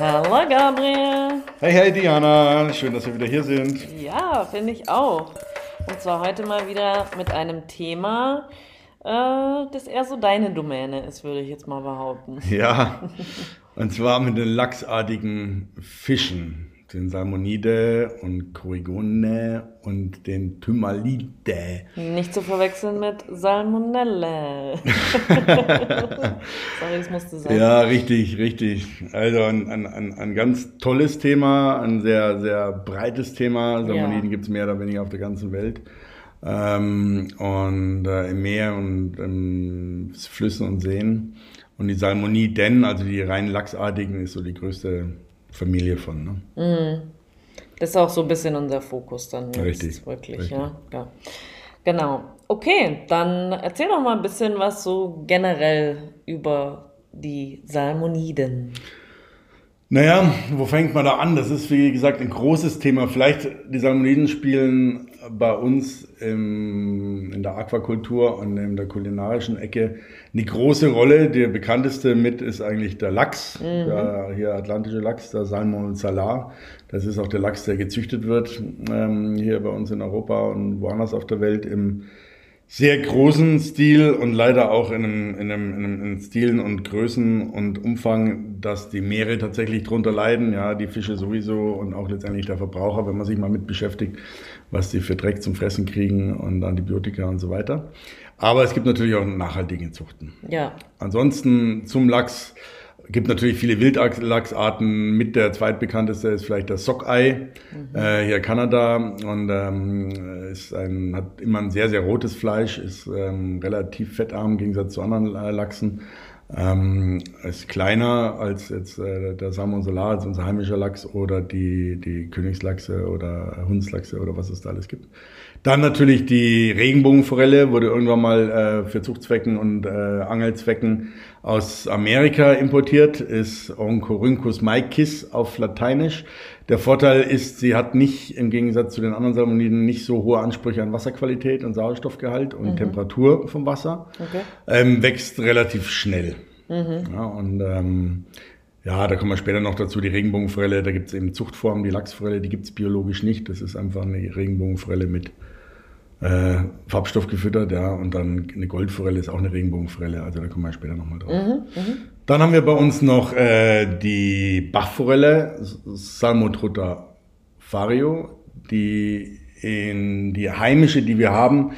Hallo Gabriel. Hey, hey Diana, schön, dass wir wieder hier sind. Ja, finde ich auch. Und zwar heute mal wieder mit einem Thema, äh, das eher so deine Domäne ist, würde ich jetzt mal behaupten. Ja, und zwar mit den lachsartigen Fischen den Salmonide und Corrigone und den Thymalide. Nicht zu verwechseln mit Salmonelle. Sorry, das musste sein. Ja, richtig, richtig. Also ein, ein, ein, ein ganz tolles Thema, ein sehr, sehr breites Thema. Salmoniden ja. gibt es mehr oder weniger auf der ganzen Welt. Ähm, und äh, im Meer und in Flüssen und Seen. Und die Salmoniden, also die rein lachsartigen, ist so die größte Familie von. Ne? Mhm. Das ist auch so ein bisschen unser Fokus dann jetzt Richtig. wirklich, Richtig. Ja? ja. Genau. Okay, dann erzähl doch mal ein bisschen was so generell über die Salmoniden. Naja, wo fängt man da an? Das ist, wie gesagt, ein großes Thema. Vielleicht die Salmoniden spielen bei uns im, in der Aquakultur und in der kulinarischen Ecke eine große Rolle. Der bekannteste mit ist eigentlich der Lachs, mhm. der hier atlantische Lachs, der Salmon salar. Das ist auch der Lachs, der gezüchtet wird ähm, hier bei uns in Europa und woanders auf der Welt im sehr großen Stil und leider auch in einem, in einem, in einem in Stilen und Größen und Umfang, dass die Meere tatsächlich drunter leiden, ja, die Fische sowieso und auch letztendlich der Verbraucher, wenn man sich mal mit beschäftigt, was die für Dreck zum Fressen kriegen und Antibiotika und so weiter. Aber es gibt natürlich auch nachhaltige Zuchten. Ja. Ansonsten zum Lachs gibt natürlich viele Wildlachsarten. Mit der zweitbekannteste ist vielleicht das Sockei, mhm. äh, hier Kanada. Und ähm, ist ein, hat immer ein sehr, sehr rotes Fleisch, ist ähm, relativ fettarm im Gegensatz zu anderen äh, Lachsen. Ähm, ist kleiner als jetzt äh, der Salmon Solar, als unser heimischer Lachs oder die, die Königslachse oder Hundslachse oder was es da alles gibt. Dann natürlich die Regenbogenforelle, wurde irgendwann mal äh, für Zuchtzwecken und äh, Angelzwecken aus Amerika importiert, ist Oncorhynchus maikis auf Lateinisch. Der Vorteil ist, sie hat nicht, im Gegensatz zu den anderen Salmoniden, nicht so hohe Ansprüche an Wasserqualität und Sauerstoffgehalt und mhm. Temperatur vom Wasser. Okay. Ähm, wächst relativ schnell. Mhm. Ja, und ähm, ja, da kommen wir später noch dazu, die Regenbogenforelle, da gibt es eben Zuchtformen, die Lachsforelle, die gibt es biologisch nicht. Das ist einfach eine Regenbogenforelle mit äh, Farbstoff gefüttert, ja, und dann eine Goldforelle ist auch eine Regenbogenforelle, also da kommen wir später nochmal drauf. Mhm, mh. Dann haben wir bei uns noch äh, die Bachforelle, Salmotrutta fario, die in die heimische, die wir haben,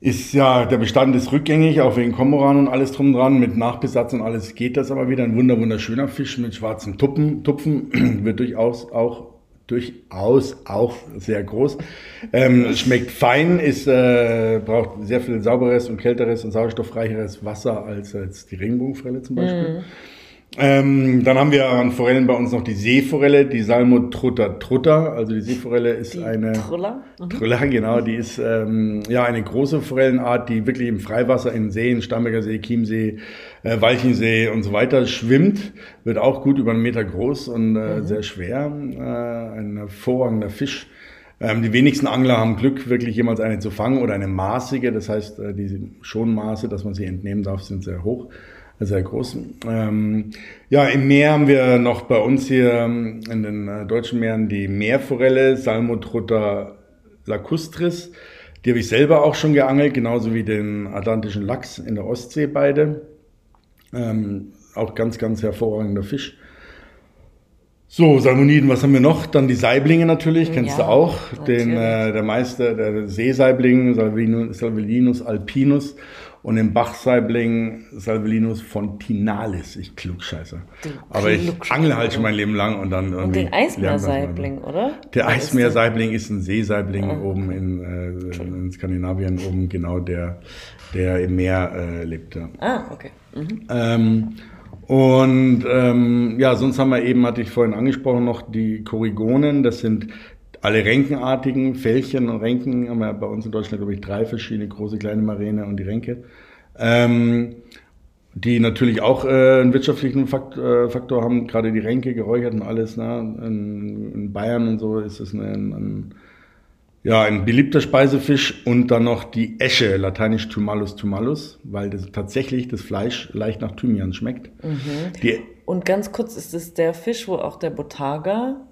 ist ja, der Bestand ist rückgängig, auch wegen Komoran und alles drum dran, mit Nachbesatz und alles geht das aber wieder. Ein wunder, wunderschöner Fisch mit schwarzen Tuppen, Tupfen, wird durchaus auch durchaus auch sehr groß. Ähm, schmeckt fein, ist, äh, braucht sehr viel sauberes und kälteres und sauerstoffreicheres Wasser als, als die Regenbogenforelle zum Beispiel. Mm. Ähm, dann haben wir an Forellen bei uns noch die Seeforelle, die Salmotrutta trutta. Also die Seeforelle ist die eine Trulla, mhm. Trulla, genau. Die ist ähm, ja eine große Forellenart, die wirklich im Freiwasser in Seen, Starnberger See, Chiemsee, äh, Walchensee und so weiter schwimmt. Wird auch gut über einen Meter groß und äh, mhm. sehr schwer. Äh, ein hervorragender Fisch. Ähm, die wenigsten Angler haben Glück, wirklich jemals eine zu fangen oder eine maßige. Das heißt, äh, diese Schonmaße, dass man sie entnehmen darf, sind sehr hoch sehr groß. Ähm, ja, im Meer haben wir noch bei uns hier ähm, in den äh, deutschen Meeren die Meerforelle, Salmotrutta lacustris. Die habe ich selber auch schon geangelt, genauso wie den atlantischen Lachs in der Ostsee beide. Ähm, auch ganz, ganz hervorragender Fisch. So, Salmoniden, was haben wir noch? Dann die Saiblinge natürlich, kennst ja, du auch. Natürlich. Den, äh, der Meister, der Seesaibling, Salvelinus, Salvelinus alpinus und den Bachsaibling Salvelinus fontinalis. Ich klugscheiße. Aber ich angle halt schon mein Leben lang und dann irgendwie. Und den Eismeersaibling, oder? Der Eismeersaibling ist ein Seesaibling oh. oben in, äh, in Skandinavien, oben genau der, der im Meer äh, lebt. Ja. Ah, okay. Mhm. Ähm, und ähm, ja, sonst haben wir eben, hatte ich vorhin angesprochen, noch die Korrigonen. Das sind alle Renkenartigen, Fällchen und Renken haben wir bei uns in Deutschland, glaube ich, drei verschiedene große, kleine Maräne und die Renke. Ähm, die natürlich auch äh, einen wirtschaftlichen Fakt, äh, Faktor haben, gerade die Renke geräuchert und alles. Ne? In, in Bayern und so ist es ein, ein Ja, ein beliebter Speisefisch und dann noch die Esche, lateinisch Thumalus thumalus, weil das tatsächlich das Fleisch leicht nach Thymian schmeckt. Die, Und ganz kurz, ist es der Fisch, wo auch der Botaga?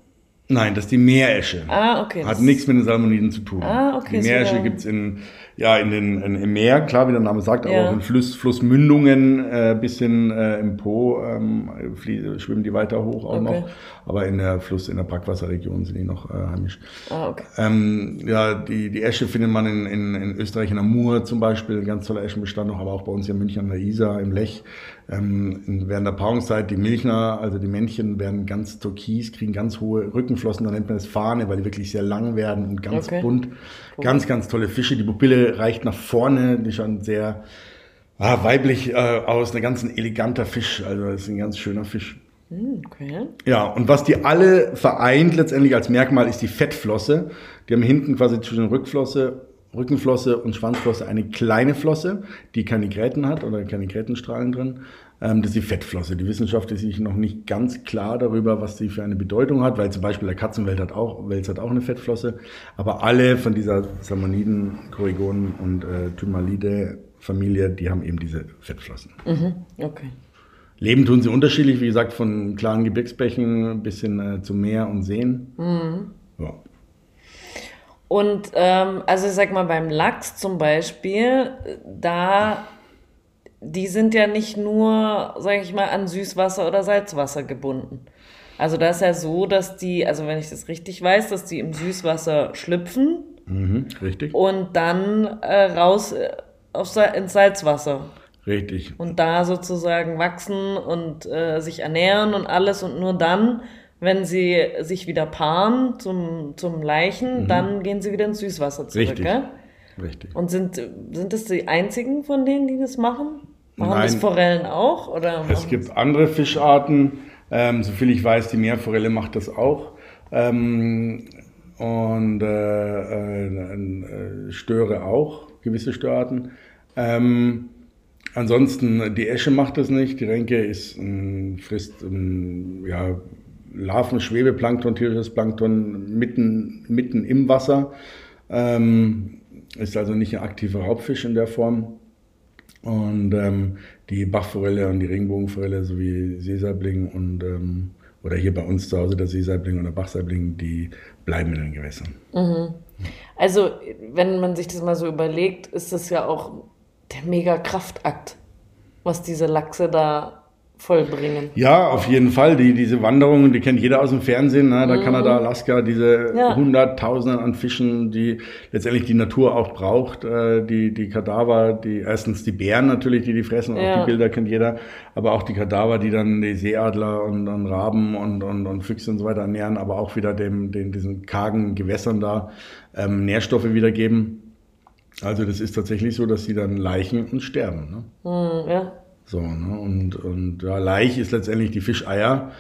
Nein, das ist die Meeresche. Ah, okay. Hat nichts mit den Salmoniden zu tun. Ah, okay, Die Meeresche der- gibt's in, ja, in den, in, im Meer, klar, wie der Name sagt, aber Ja. auch in Fluss, Flussmündungen, äh, bisschen äh, im Po ähm, flie- schwimmen die weiter hoch auch Okay. noch. Aber in der Fluss, in der Brackwasserregion sind die noch äh, heimisch. Ah, okay. Ähm, ja, die, die Esche findet man in, in, in Österreich, in der Mur zum Beispiel, ganz toller Eschenbestand noch, aber auch bei uns hier in München an der Isar, im Lech. Ähm, während der Paarungszeit, die Milchner, also die Männchen, werden ganz türkis, kriegen ganz hohe Rückenflossen, da nennt man das Fahne, weil die wirklich sehr lang werden und ganz Okay. bunt. Ganz, ganz tolle Fische. Die Pupille reicht nach vorne, die schauen sehr ah, weiblich äh, aus, ein ganz ein eleganter Fisch, also das ist ein ganz schöner Fisch. Hm, okay. Ja, und was die alle vereint letztendlich als Merkmal ist die Fettflosse. Die haben hinten quasi zwischen Rückflosse, Rückenflosse und Schwanzflosse eine kleine Flosse, die keine Gräten hat oder keine Grätenstrahlen drin. Ähm, das ist die Fettflosse. Die Wissenschaft ist sich noch nicht ganz klar darüber, was sie für eine Bedeutung hat, weil zum Beispiel der Katzenwelt hat auch, Wels hat auch eine Fettflosse. Aber alle von dieser Salmoniden, Corrigonen und äh, Thymalide Familie, die haben eben diese Fettflossen. Mhm. Okay. Leben tun sie unterschiedlich, wie gesagt, von klaren Gebirgsbächen bis hin äh, zu Meer und Seen. Ja. Und ähm, also ich sag mal, beim Lachs zum Beispiel, da, die sind ja nicht nur, sag ich mal, an Süßwasser oder Salzwasser gebunden. Also da ist ja so, dass die, also wenn ich das richtig weiß, dass die im Süßwasser schlüpfen Mhm, richtig, und dann äh, raus äh, auf, ins Salzwasser richtig. und da sozusagen wachsen und äh, sich ernähren und alles und nur dann, wenn sie sich wieder paaren zum, zum Leichen, dann gehen sie wieder ins Süßwasser zurück. Mhm. Richtig. Gell? Richtig. Und sind, sind das die einzigen von denen, die das machen? Machen Nein. das Forellen auch? Oder Es gibt andere Fischarten, ähm, soviel ich weiß, die Meerforelle macht das auch. Ähm, und äh, äh, äh, Störe auch, gewisse Störarten. Ähm, ansonsten, die Esche macht das nicht. Die Renke ist, ähm, frisst ähm, ja, Larven, Schwebeplankton, tierisches Plankton mitten, mitten im Wasser. Ähm, ist also nicht ein aktiver Raubfisch in der Form. Und ähm, die Bachforelle und die Regenbogenforelle sowie Seesaibling und ähm, oder hier bei uns zu Hause der Seesaibling und der Bachsaibling, die bleiben in den Gewässern. Also, wenn man sich das mal so überlegt, ist das ja auch der mega Kraftakt, was diese Lachse da vollbringen. Ja, auf jeden Fall. Die, diese Wanderungen, die kennt jeder aus dem Fernsehen, ne? da Kanada, Alaska, diese Ja. Hunderttausenden an Fischen, die letztendlich die Natur auch braucht. Äh, die, die Kadaver, die erstens die Bären natürlich, die die fressen, auch Ja. die Bilder kennt jeder, aber auch die Kadaver, die dann die Seeadler und, und Raben und, und, und Füchse und so weiter ernähren, aber auch wieder dem, den, diesen kargen Gewässern da ähm, Nährstoffe wiedergeben. Also das ist tatsächlich so, dass sie dann leichen und sterben. Ne? Hm, ja. So, ne? Und, und ja, Laich ist letztendlich die Fischeier.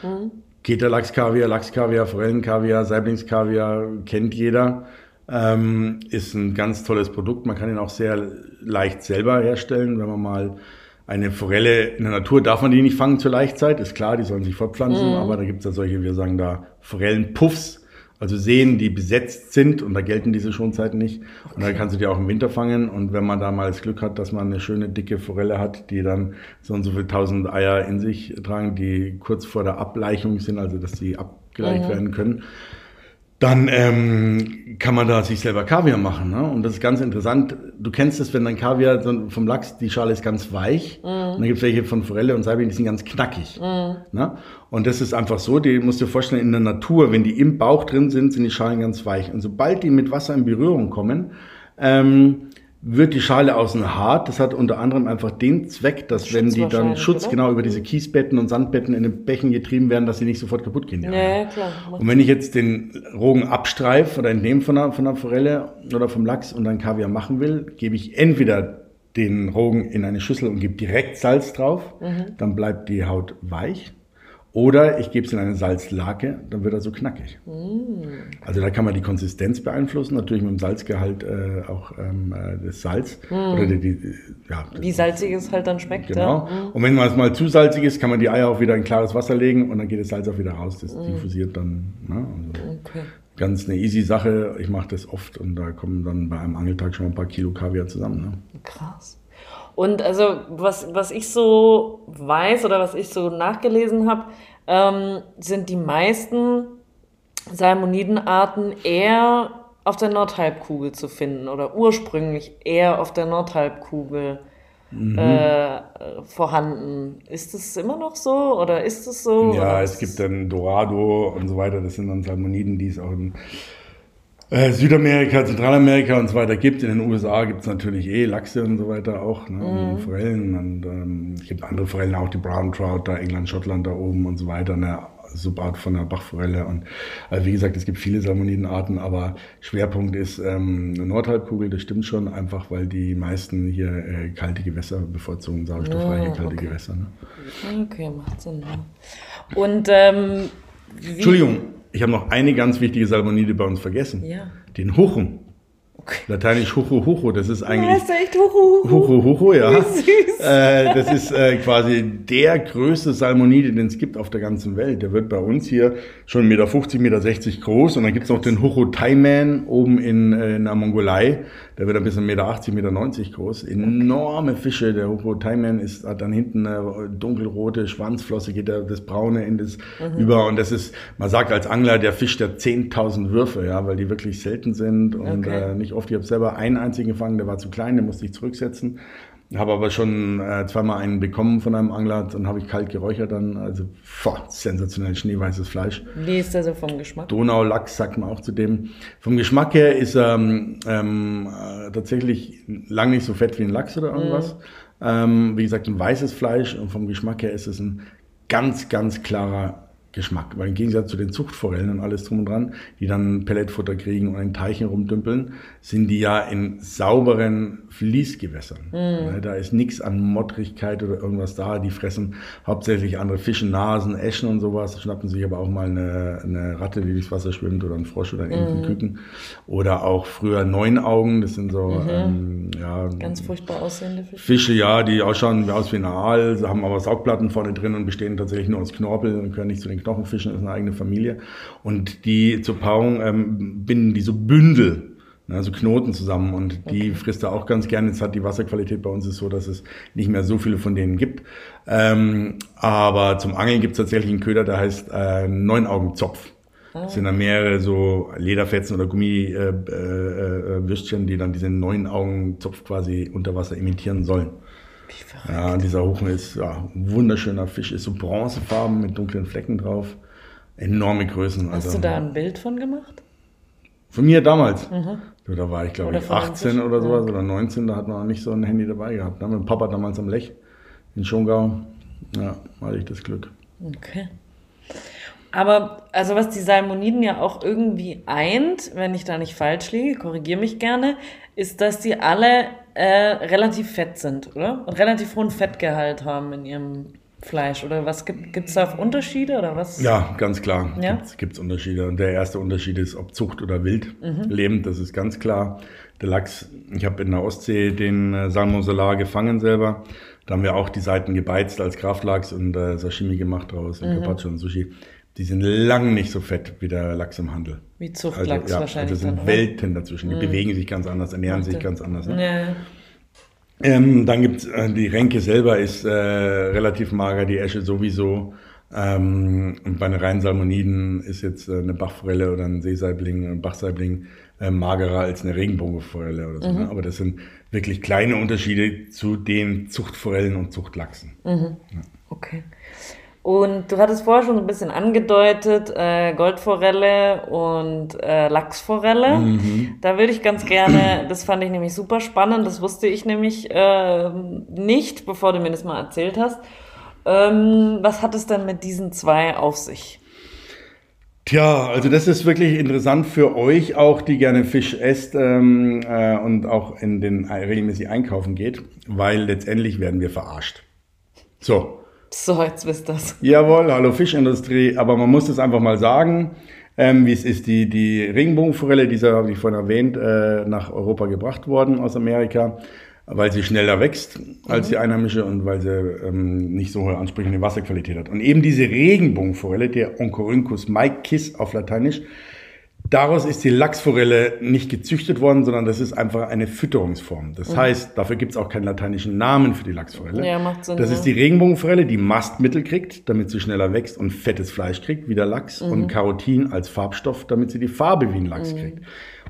Keterlachskaviar, Lachskaviar, Forellenkaviar, Saiblingskaviar kennt jeder. Ähm, ist ein ganz tolles Produkt. Man kann ihn auch sehr leicht selber herstellen. Wenn man mal eine Forelle in der Natur darf man die nicht fangen zur Laichzeit, ist klar, die sollen sich fortpflanzen, aber da gibt es ja solche, wir sagen da Forellenpuffs, also Seen, die besetzt sind und da gelten diese Schonzeiten nicht. Und da kannst du die auch im Winter fangen. Und wenn man da mal das Glück hat, dass man eine schöne dicke Forelle hat, die dann so und so viel tausend Eier in sich tragen, die kurz vor der Ableichung sind, also dass die abgeleicht werden können, dann ähm, kann man da sich selber Kaviar machen. Ne? Und das ist ganz interessant. Du kennst es, wenn dein Kaviar vom Lachs, die Schale ist ganz weich. Und dann gibt es welche von Forelle und Saibling, die sind ganz knackig. Ne? Und das ist einfach so, die musst du dir vorstellen, in der Natur, wenn die im Bauch drin sind, sind die Schalen ganz weich. Und sobald die mit Wasser in Berührung kommen, ähm, wird die Schale außen hart. Das hat unter anderem einfach den Zweck, dass wenn die dann Schutz oder? genau über diese Kiesbetten und Sandbetten in den Bächen getrieben werden, dass sie nicht sofort kaputt gehen. Ja, klar. Und wenn ich jetzt den Rogen abstreife oder entnehme von einer, von einer Forelle oder vom Lachs und dann Kaviar machen will, gebe ich entweder den Rogen in eine Schüssel und gebe direkt Salz drauf, dann bleibt die Haut weich. Oder ich gebe es in eine Salzlake, dann wird er so knackig. Also da kann man die Konsistenz beeinflussen, natürlich mit dem Salzgehalt äh, auch ähm, äh, das Salz. Oder die, die, ja, Wie salzig es halt dann schmeckt. Genau. Ja. Und wenn man es mal zu salzig ist, kann man die Eier auch wieder in klares Wasser legen und dann geht das Salz auch wieder raus. Das diffusiert dann. Ne? Also Okay. ganz eine easy Sache. Ich mache das oft und da kommen dann bei einem Angeltag schon mal ein paar Kilo Kaviar zusammen. Ne? Krass. Und also, was, was ich so weiß oder was ich so nachgelesen habe, ähm, sind die meisten Salmonidenarten eher auf der Nordhalbkugel zu finden oder ursprünglich eher auf der Nordhalbkugel äh, vorhanden. Ist das immer noch so oder ist es so? Ja, es gibt dann Dorado und so weiter. Das sind dann Salmoniden, die es auch in äh, Südamerika, Zentralamerika und so weiter gibt. In den USA gibt es natürlich eh Lachse und so weiter auch, ne? und Forellen. Und ähm, es gibt andere Forellen, auch die Brown Trout, da England, Schottland da oben und so weiter. Eine Subart von der Bachforelle. Und äh, wie gesagt, es gibt viele Salmonidenarten, aber Schwerpunkt ist ähm, Nordhalbkugel, das stimmt schon, einfach weil die meisten hier äh, kalte Gewässer bevorzugen, sauerstoffreiche Ah, kalte okay. Gewässer. Ne? Okay, macht Sinn. Ja. Und ähm, wie, Entschuldigung, ich habe noch eine ganz wichtige Salmonide bei uns vergessen. Ja. Den Huchen. Okay. Lateinisch Hucho Hucho, das ist Ja, eigentlich ist echt huhu. Hucho Hucho, ja. Wie süß. Äh, das ist äh, quasi der größte Salmonide, den es gibt auf der ganzen Welt. Der wird bei uns hier schon 1,50 Meter, 1,60 Meter groß. Und dann gibt es noch den Hucho Taiman oben in, äh, in der Mongolei. Der wird ein bisschen 1,80 Meter, 1,90 Meter groß. Enorme Fische. Der Hucho Taiman ist, hat dann hinten eine dunkelrote Schwanzflosse, geht da das Braune in das über. Und das ist, man sagt als Angler, der Fisch der 10.000 Würfe, ja, weil die wirklich selten sind und Okay. äh, nicht oft. Ich habe selber einen einzigen gefangen, der war zu klein, den musste ich zurücksetzen. Habe aber schon äh, zweimal einen bekommen von einem Angler, dann habe ich kalt geräuchert dann, also boah, sensationell schneeweißes Fleisch. Wie ist der so vom Geschmack? Donaulachs sagt man auch zu dem. Vom Geschmack her ist er ähm, ähm, äh, tatsächlich lang nicht so fett wie ein Lachs oder irgendwas. Ähm, wie gesagt, ein weißes Fleisch und vom Geschmack her ist es ein ganz, ganz klarer Geschmack. Weil im Gegensatz zu den Zuchtforellen und alles drum und dran, die dann Pelletfutter kriegen und in Teichen rumdümpeln, sind die ja in sauberen Fließgewässern. Ja, Da ist nichts an Modrigkeit oder irgendwas da. Die fressen hauptsächlich andere Fische, Nasen, Eschen und sowas, schnappen sich aber auch mal eine, eine Ratte, die durchs Wasser schwimmt oder ein Frosch oder einen Küken. Oder auch früher Neunaugen, das sind so ähm, ja, Ganz furchtbar aussehende Fische. Fische, ja, die ausschauen aus wie ein Aal, sie haben aber Saugplatten vorne drin und bestehen tatsächlich nur aus Knorpel und gehören nicht zu den Knochenfischen, ist eine eigene Familie. Und die zur Paarung ähm, binden die so Bündel, also Knoten zusammen und die frisst er auch ganz gerne. Jetzt hat die Wasserqualität bei uns ist so, dass es nicht mehr so viele von denen gibt. Ähm, aber zum Angeln gibt es tatsächlich einen Köder, der heißt äh, Neunaugenzopf. Das sind dann mehrere so Lederfetzen oder Gummiwürstchen, äh, äh, Würstchen, die dann diesen neuen Augenzopf quasi unter Wasser imitieren sollen. Ja, dieser Huchen ist ja, ein wunderschöner Fisch, ist so bronzefarben mit dunklen Flecken drauf. Enorme Größen. Hast also du da ein Bild von gemacht? Von mir damals. So, da war ich, glaube ich, von dem 18 Fisch. oder sowas oder 19, da hat man noch nicht so ein Handy dabei gehabt. Da wir mit Papa damals am Lech in Schongau. Ja, hatte ich das Glück. Okay. Aber, also was die Salmoniden ja auch irgendwie eint, wenn ich da nicht falsch liege, korrigiere mich gerne, ist, dass die alle äh, relativ fett sind, oder? Und relativ hohen Fettgehalt haben in ihrem Fleisch. Oder was gibt es da Unterschiede oder was? Ja, ganz klar. Ja? Gibt es Unterschiede. Und der erste Unterschied ist, ob Zucht oder Wild Mhm. lebend, das ist ganz klar. Der Lachs, ich habe in der Ostsee den äh, Salmon Solar gefangen selber. Da haben wir auch die Seiten gebeizt als Kraftlachs und äh, Sashimi gemacht draus, Mhm. Carpaccio und Sushi. Die sind lang nicht so fett wie der Lachs im Handel. Wie Zuchtlachs ja, wahrscheinlich. Also sind dann? Mhm. Welten dazwischen. Die bewegen sich ganz anders, ernähren sich Okay. ganz anders. Ne? Ja, ja. Ähm, dann gibt's äh, die Renke selber ist äh, relativ mager, die Esche sowieso. Ähm, und bei den reinen Salmoniden ist jetzt äh, eine Bachforelle oder ein Seesaibling, ein Bachsaibling äh, magerer als eine Regenbogenforelle oder so. Ne? Aber das sind wirklich kleine Unterschiede zu den Zuchtforellen und Zuchtlachsen. Okay. Und du hattest vorher schon so ein bisschen angedeutet, äh, Goldforelle und äh, Lachsforelle. Da würde ich ganz gerne, das fand ich nämlich super spannend, das wusste ich nämlich äh, nicht, bevor du mir das mal erzählt hast. Ähm, was hat es denn mit diesen zwei auf sich? Tja, also das ist wirklich interessant für euch auch, die gerne Fisch esst ähm, äh, und auch in den äh, regelmäßig einkaufen geht, weil letztendlich werden wir verarscht. So, So, jetzt wisst das. Jawohl, hallo Fischindustrie. Aber man muss es einfach mal sagen, ähm, wie es ist. Die, die Regenbogenforelle, diese habe ich vorhin erwähnt, äh, nach Europa gebracht worden aus Amerika, weil sie schneller wächst als die einheimische und weil sie ähm, nicht so hohe Ansprüche an die Wasserqualität hat. Und eben diese Regenbogenforelle, der Oncorhynchus maikis auf Lateinisch, Daraus ist die Lachsforelle nicht gezüchtet worden, sondern das ist einfach eine Fütterungsform. Das mhm. heißt, dafür gibt es auch keinen lateinischen Namen für die Lachsforelle. Ja, macht Sinn. Das ja. ist die Regenbogenforelle, die Mastmittel kriegt, damit sie schneller wächst und fettes Fleisch kriegt, wie der Lachs, mhm. und Carotin als Farbstoff, damit sie die Farbe wie ein Lachs mhm. kriegt.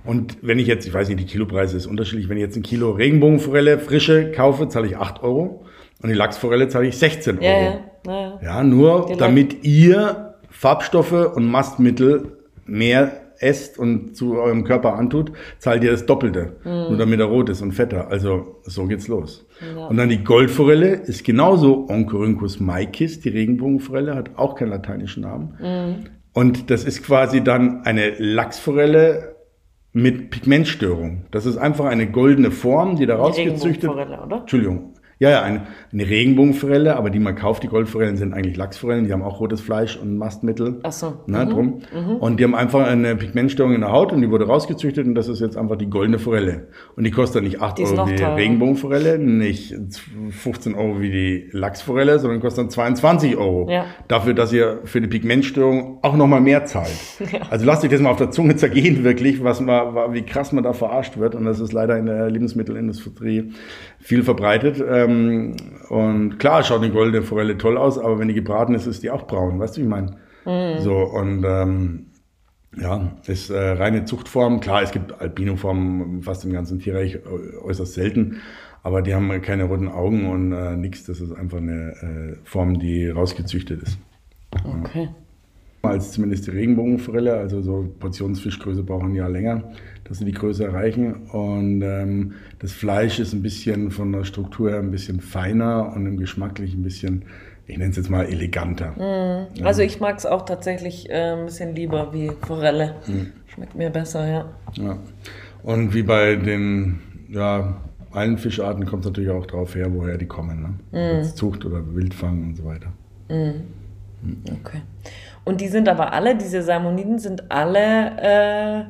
Und wenn ich jetzt, ich weiß nicht, die Kilopreise ist unterschiedlich, wenn ich jetzt ein Kilo Regenbogenforelle frische kaufe, zahle ich 8 Euro und die Lachsforelle zahle ich 16 Euro. Ja, ja. ja nur damit ihr Farbstoffe und Mastmittel mehr esst und zu eurem Körper antut, zahlt ihr das Doppelte. Mhm. Nur damit er rot ist und fetter. Also so geht's los. Ja. Und dann die Goldforelle ist genauso Oncorhynchus maikis, die Regenbogenforelle, hat auch keinen lateinischen Namen. Mhm. Und das ist quasi dann eine Lachsforelle mit Pigmentstörung. Das ist einfach eine goldene Form, die da rausgezüchtet. oder? Entschuldigung, ja, ja, eine, eine Regenbogenforelle, aber die man kauft, die Goldforellen sind eigentlich Lachsforellen, die haben auch rotes Fleisch und Mastmittel. Ach so. Ne, mhm. drum. Mhm. Und die haben einfach eine Pigmentstörung in der Haut und die wurde rausgezüchtet und das ist jetzt einfach die goldene Forelle. Und die kostet nicht 8 die Euro wie die Regenbogenforelle, nicht 15 Euro wie die Lachsforelle, sondern kostet dann 22 Euro. Ja. Dafür, dass ihr für die Pigmentstörung auch nochmal mehr zahlt. Ja. Also lasst euch das mal auf der Zunge zergehen, wirklich, was man, wie krass man da verarscht wird. Und das ist leider in der Lebensmittelindustrie viel verbreitet. Ähm, und klar schaut eine goldene Forelle toll aus, aber wenn die gebraten ist, ist die auch braun. Weißt du, wie ich meine? Mhm. So, und ähm, ja, ist äh, reine Zuchtform. Klar, es gibt Albinoformen fast im ganzen Tierreich äußerst selten, aber die haben keine roten Augen und äh, nichts. Das ist einfach eine äh, Form, die rausgezüchtet ist. Okay. Als zumindest die Regenbogenforelle, also so Portionsfischgröße brauchen ein Jahr länger dass sie die Größe erreichen. Und ähm, das Fleisch ist ein bisschen von der Struktur her ein bisschen feiner und im Geschmacklich ein bisschen, ich nenne es jetzt mal eleganter. Mm. Also ich mag es auch tatsächlich äh, ein bisschen lieber wie Forelle. Mm. Schmeckt mir besser, ja. ja. Und wie bei den, ja, allen Fischarten kommt es natürlich auch drauf her, woher die kommen. Ne? Mm. Zucht oder Wildfang und so weiter. Mm. Okay. Und die sind aber alle, diese Salmoniden sind alle äh,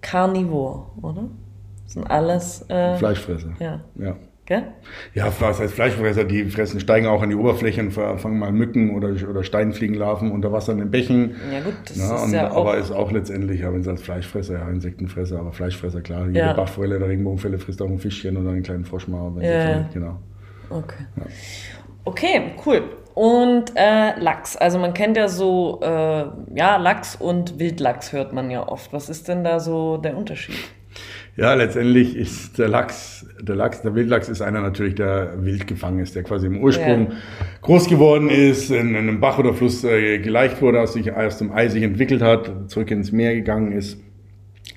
Carnivore, oder? Sind alles. Äh, Fleischfresser. Ja. ja. Gell? Ja, was heißt Fleischfresser? Die fressen, steigen auch an die Oberfläche und fangen mal Mücken oder, oder Steinfliegenlarven unter Wasser in den Bächen. Ja, gut, das ja, ist und, ja auch. Aber ist auch letztendlich, ja, wenn sie als Fleischfresser, ja, Insektenfresser, aber Fleischfresser, klar. Jede ja. Bachforelle der Regenbogenfälle frisst auch ein Fischchen oder einen kleinen Froschmauer. Ja, ja. Genau. Okay. Ja. Okay, cool. Und äh, Lachs. Also man kennt ja so, äh, ja, Lachs und Wildlachs hört man ja oft. Was ist denn da so der Unterschied? Ja, letztendlich ist der Lachs, der Lachs, der Wildlachs ist einer natürlich, der wild gefangen ist, der quasi im Ursprung ja. groß geworden ist, in, in, einem Bach oder Fluss äh, geleicht wurde, aus, sich, aus dem Ei sich entwickelt hat, zurück ins Meer gegangen ist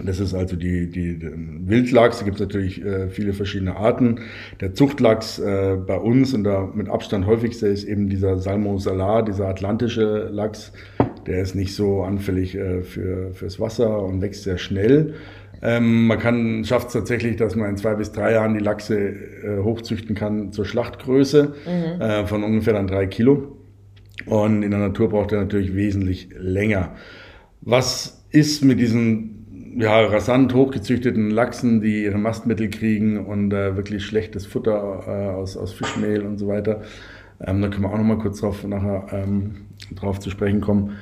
das ist also die, die, die Wildlachs, da gibt es natürlich äh, viele verschiedene Arten. Der Zuchtlachs äh, bei uns und der mit Abstand häufigste ist eben dieser Salmo salar, dieser atlantische Lachs. Der ist nicht so anfällig äh, für, fürs Wasser und wächst sehr schnell. Ähm, man kann schafft es tatsächlich, dass man in zwei bis drei Jahren die Lachse äh, hochzüchten kann zur Schlachtgröße mhm. äh, von ungefähr dann drei Kilo. Und in der Natur braucht er natürlich wesentlich länger. Was ist mit diesen ja, rasant hochgezüchteten Lachsen, die ihre Mastmittel kriegen und äh, wirklich schlechtes Futter äh, aus, aus Fischmehl und so weiter. Ähm, da können wir auch noch mal kurz drauf, nachher ähm, drauf zu sprechen kommen.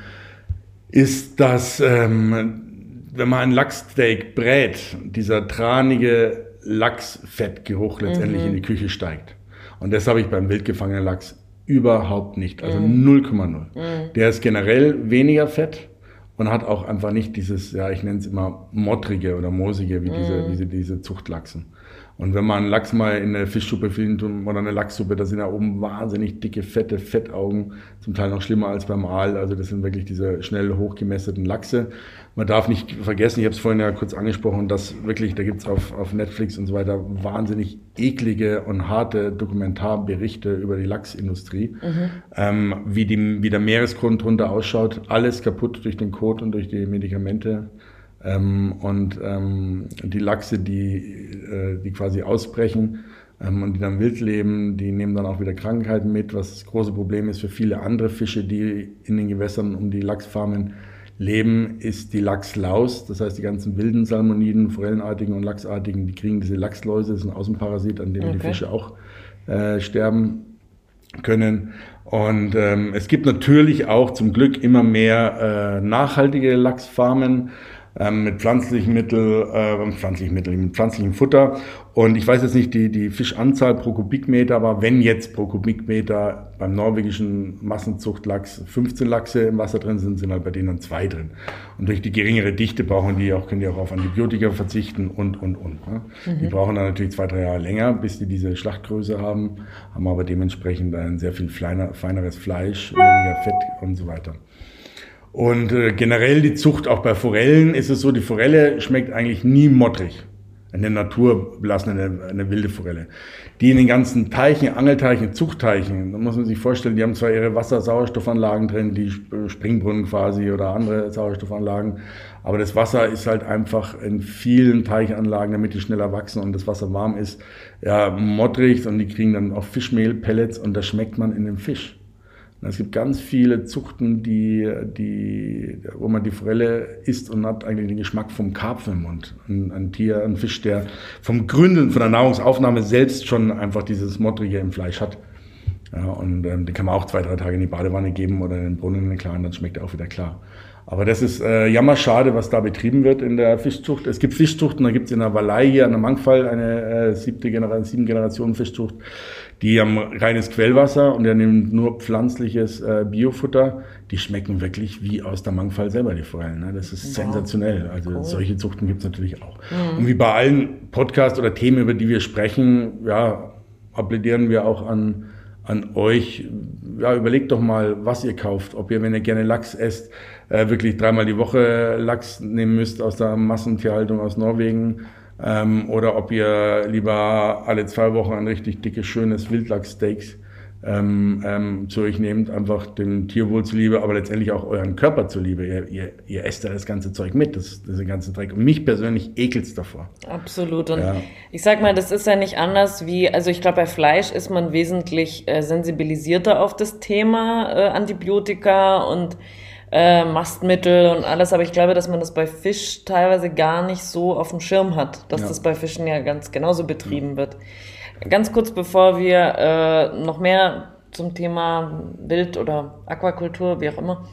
Ist, dass, ähm, wenn man ein Lachssteak brät, dieser tranige Lachsfettgeruch letztendlich mhm. in die Küche steigt. Und das habe ich beim wildgefangenen Lachs überhaupt nicht. Also 0,0. Mhm. Mhm. Der ist generell weniger fett und hat auch einfach nicht dieses, ja, ich nenne es immer mottrige oder moosige, wie diese, mm. diese, diese Zuchtlachsen. Und wenn man Lachs mal in eine Fischsuppe findet oder eine Lachssuppe, da sind da oben wahnsinnig dicke, fette Fettaugen, zum Teil noch schlimmer als beim Aal. Also das sind wirklich diese schnell hochgemesseten Lachse. Man darf nicht vergessen, ich habe es vorhin ja kurz angesprochen, dass wirklich, da gibt's auf, auf Netflix und so weiter wahnsinnig eklige und harte Dokumentarberichte über die Lachsindustrie, mhm. ähm, wie, die, wie der Meeresgrund drunter ausschaut. Alles kaputt durch den Kot und durch die Medikamente. Ähm, und ähm, die Lachse, die, äh, die quasi ausbrechen ähm, und die dann wild leben, die nehmen dann auch wieder Krankheiten mit, was das große Problem ist für viele andere Fische, die in den Gewässern um die Lachsfarmen leben, ist die Lachslaus. Das heißt, die ganzen wilden Salmoniden, Forellenartigen und Lachsartigen, die kriegen diese Lachsläuse, das ist ein Außenparasit, an dem okay. die Fische auch äh, sterben können. Und ähm, es gibt natürlich auch zum Glück immer mehr äh, nachhaltige Lachsfarmen mit pflanzlichen Mitteln, äh, pflanzlichen Mitteln, mit pflanzlichem Futter. Und ich weiß jetzt nicht die, die Fischanzahl pro Kubikmeter, aber wenn jetzt pro Kubikmeter beim norwegischen Massenzuchtlachs 15 Lachse im Wasser drin sind, sind halt bei denen zwei drin. Und durch die geringere Dichte brauchen die auch, können die auch auf Antibiotika verzichten und, und, und. Ne? Mhm. Die brauchen dann natürlich zwei, drei Jahre länger, bis die diese Schlachtgröße haben, haben aber dementsprechend ein sehr viel feiner, feineres Fleisch, weniger Fett und so weiter. Und äh, generell die Zucht auch bei Forellen ist es so, die Forelle schmeckt eigentlich nie mottrig. Eine naturbelassene, eine, eine wilde Forelle. Die in den ganzen Teichen, Angelteichen, Zuchtteichen, da muss man sich vorstellen, die haben zwar ihre Wassersauerstoffanlagen drin, die Springbrunnen quasi oder andere Sauerstoffanlagen, aber das Wasser ist halt einfach in vielen Teichanlagen, damit die schneller wachsen und das Wasser warm ist, ja, mottrig und die kriegen dann auch Fischmehl-Pellets und das schmeckt man in dem Fisch. Es gibt ganz viele Zuchten, die, die, wo man die Forelle isst und hat eigentlich den Geschmack vom Karpfen im Mund. Ein, ein, Tier, ein Fisch, der vom Gründen, von der Nahrungsaufnahme selbst schon einfach dieses Mottrige im Fleisch hat. Ja, und ähm, den kann man auch zwei, drei Tage in die Badewanne geben oder in den Brunnen den Klaren, dann schmeckt er auch wieder klar. Aber das ist äh, jammerschade, was da betrieben wird in der Fischzucht. Es gibt Fischzuchten, da gibt es in der Wallei hier an der Mangfall eine äh, siebte Generation, sieben Generationen Fischzucht. Die haben reines Quellwasser und der nimmt nur pflanzliches äh, Biofutter. Die schmecken wirklich wie aus der Mangfall selber, die Forellen. Ne? Das ist wow. sensationell. Also cool. solche Zuchten gibt es natürlich auch. Mhm. Und wie bei allen Podcasts oder Themen, über die wir sprechen, ja, appellieren wir auch an, an euch. Ja, überlegt doch mal, was ihr kauft. Ob ihr, wenn ihr gerne Lachs esst, äh, wirklich dreimal die Woche Lachs nehmen müsst aus der Massentierhaltung aus Norwegen ähm, oder ob ihr lieber alle zwei Wochen ein richtig dickes, schönes Wildlachssteaks ähm, ähm, zu euch nehmt, einfach dem Tierwohl zuliebe, aber letztendlich auch euren Körper zuliebe. Ihr, ihr, ihr esst ja das ganze Zeug mit, das, das ganze Dreck. Und mich persönlich ekelt's davor. Absolut. Und ja. ich sag mal, das ist ja nicht anders wie, also ich glaube, bei Fleisch ist man wesentlich äh, sensibilisierter auf das Thema äh, Antibiotika und äh, Mastmittel und alles, aber ich glaube, dass man das bei Fisch teilweise gar nicht so auf dem Schirm hat, dass ja. das bei Fischen ja ganz genauso betrieben ja. wird. Ganz kurz bevor wir äh, noch mehr zum Thema Wild- oder Aquakultur, wie auch immer,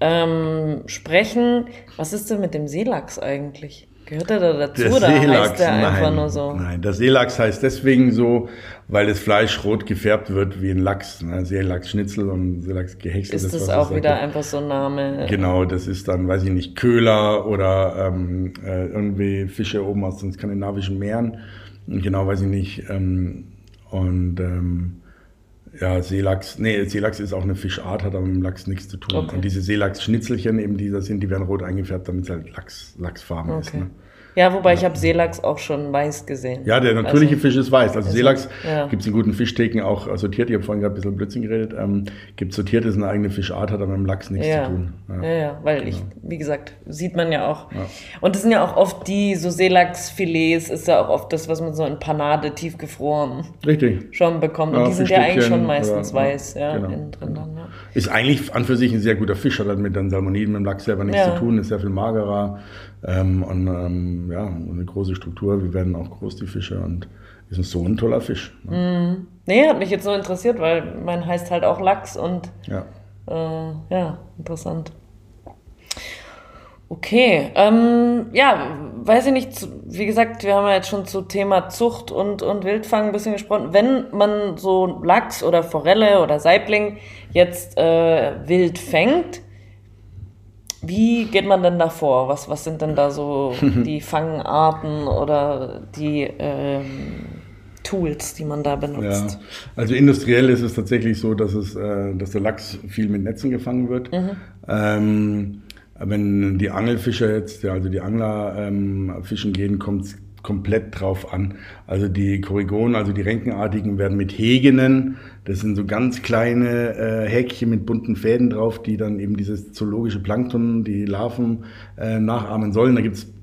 ähm, sprechen, was ist denn mit dem Seelachs eigentlich? Gehört er da dazu der oder Seelachs, heißt der einfach nein, nur so? Nein, der Seelachs heißt deswegen so, weil das Fleisch rot gefärbt wird wie ein Lachs. Ne? Seelachsschnitzel und Seelachsgehäcksel. Ist das, das auch wieder einfach so ein Name? Genau, das ist dann, weiß ich nicht, Köhler oder ähm, äh, irgendwie Fische oben aus den skandinavischen Meeren. Genau, weiß ich nicht. Ähm, und ähm, ja, Seelachs, nee, Seelachs ist auch eine Fischart, hat aber mit dem Lachs nichts zu tun. Okay. Und diese Seelachs-Schnitzelchen eben, die da sind, die werden rot eingefärbt, damit es halt Lachs, Lachsfarben okay. ist. Ne? Ja, wobei ja. ich habe Seelachs auch schon weiß gesehen. Ja, der natürliche also, Fisch ist weiß. Also, also Seelachs ja. gibt es in guten Fischtheken auch sortiert. Ich habe vorhin gerade ein bisschen Blödsinn geredet. Ähm, gibt sortiert, ist eine eigene Fischart, hat aber mit dem Lachs nichts ja. zu tun. Ja, ja, ja weil genau. ich, wie gesagt, sieht man ja auch. Und das sind ja auch oft die, so Seelachsfilets ist ja auch oft das, was man so in Panade tiefgefroren Richtig. schon bekommt. Und die sind ja eigentlich schon meistens oder, weiß, ja, genau. innen drin dann, ja. Ist eigentlich an für sich ein sehr guter Fisch, hat halt mit den Salmoniden, mit dem Lachs selber nichts zu tun, ist sehr viel magerer. Ähm, und ähm, ja, eine große Struktur. Wir werden auch groß, die Fische. Und ist so ein toller Fisch. Ne? Mm. Nee, hat mich jetzt so interessiert, weil mein heißt halt auch Lachs und ja, äh, ja interessant. Okay, ähm, ja, weiß ich nicht, wie gesagt, wir haben ja jetzt schon zu Thema Zucht und, und Wildfang ein bisschen gesprochen. Wenn man so Lachs oder Forelle oder Saibling jetzt äh, wild fängt, wie geht man denn da vor? Was, was sind denn da so die Fangarten oder die ähm, Tools, die man da benutzt? Ja, also industriell ist es tatsächlich so, dass, es, äh, dass der Lachs viel mit Netzen gefangen wird. Mhm. Ähm, wenn die Angelfischer jetzt, ja, also die Angler ähm, fischen gehen, kommt es komplett drauf an. Also die Korrigonen, also die Renkenartigen werden mit Hegenen, das sind so ganz kleine äh, Häkchen mit bunten Fäden drauf, die dann eben dieses zoologische Plankton, die Larven äh, nachahmen sollen. Da gibt's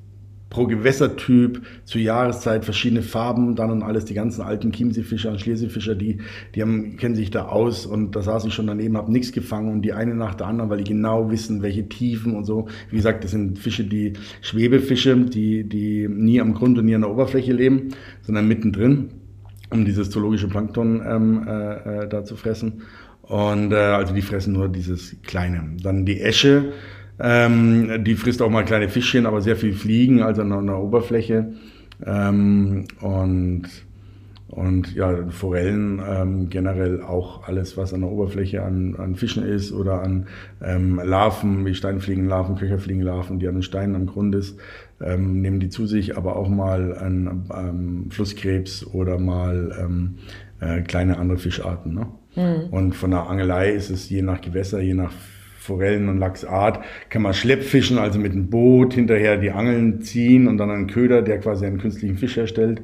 pro Gewässertyp, zur Jahreszeit, verschiedene Farben, dann und alles, die ganzen alten Chiemseefischer und Schlesifischer, die, die haben, kennen sich da aus und da saß ich schon daneben, habe nichts gefangen und die eine nach der anderen, weil die genau wissen, welche Tiefen und so. Wie gesagt, das sind Fische, die Schwebefische, die, die nie am Grund und nie an der Oberfläche leben, sondern mittendrin, um dieses zoologische Plankton ähm, äh, äh, da zu fressen. Und äh, also die fressen nur dieses Kleine. Dann die Esche, ähm, die frisst auch mal kleine Fischchen, aber sehr viel Fliegen, also an der Oberfläche. Ähm, und, und ja, Forellen ähm, generell auch alles, was an der Oberfläche an, an Fischen ist oder an ähm, Larven, wie Steinfliegenlarven, Köcherfliegenlarven, die an den Steinen am Grund ist, ähm, nehmen die zu sich, aber auch mal an Flusskrebs oder mal ähm, äh, kleine andere Fischarten. Ne? Mhm. Und von der Angelei ist es je nach Gewässer, je nach Forellen- und Lachsart, kann man Schleppfischen, also mit einem Boot hinterher die Angeln ziehen und dann einen Köder, der quasi einen künstlichen Fisch herstellt.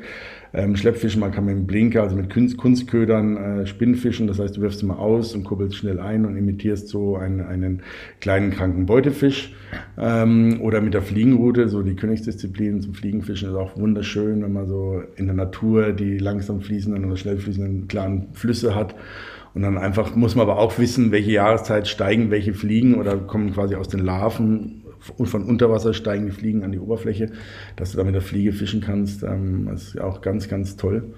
Ähm, Schleppfischen, man kann mit einem Blinker, also mit Kunst, Kunstködern äh, Spinnfischen, das heißt, du wirfst sie mal aus und kurbelst schnell ein und imitierst so einen, einen kleinen kranken Beutefisch. Ähm, oder mit der Fliegenroute, so die Königsdisziplin zum Fliegenfischen ist auch wunderschön, wenn man so in der Natur die langsam fließenden oder schnell fließenden klaren Flüsse hat. Und dann einfach muss man aber auch wissen, welche Jahreszeit steigen welche Fliegen oder kommen quasi aus den Larven und von Unterwasser steigen die Fliegen an die Oberfläche, dass du da mit der Fliege fischen kannst. Ähm, das ist auch ganz, ganz toll.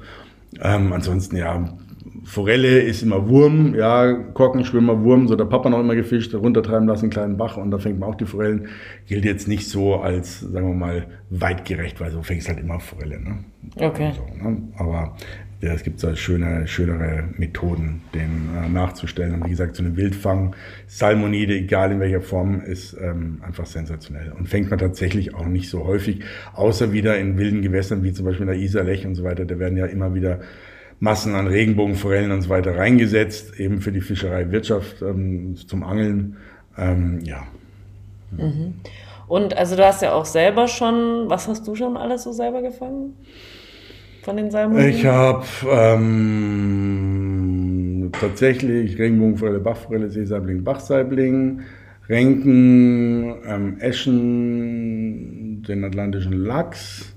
Ähm, ansonsten, ja, Forelle ist immer Wurm, ja, Korkenschwimmer, Wurm, so der Papa noch immer gefischt, runtertreiben lassen, einen kleinen Bach und da fängt man auch die Forellen. Gilt jetzt nicht so als, sagen wir mal, weitgerecht, weil so fängst halt immer Forelle. Ne? Okay. So, ne? Aber ja, es gibt so schöne, schönere Methoden, den äh, nachzustellen. Und wie gesagt, so eine Wildfang, Salmonide, egal in welcher Form, ist ähm, einfach sensationell. Und fängt man tatsächlich auch nicht so häufig, außer wieder in wilden Gewässern, wie zum Beispiel in der Isarlech und so weiter. Da werden ja immer wieder Massen an Regenbogenforellen und so weiter reingesetzt, eben für die Fischereiwirtschaft ähm, zum Angeln. Ähm, ja. Mhm. Und also du hast ja auch selber schon, was hast du schon alles so selber gefangen? Von den Salmoniden? Ich habe ähm, tatsächlich Regenbogenforelle, Bachforelle, Seesaibling, Bachsaibling, Renken, ähm, Eschen, den atlantischen Lachs,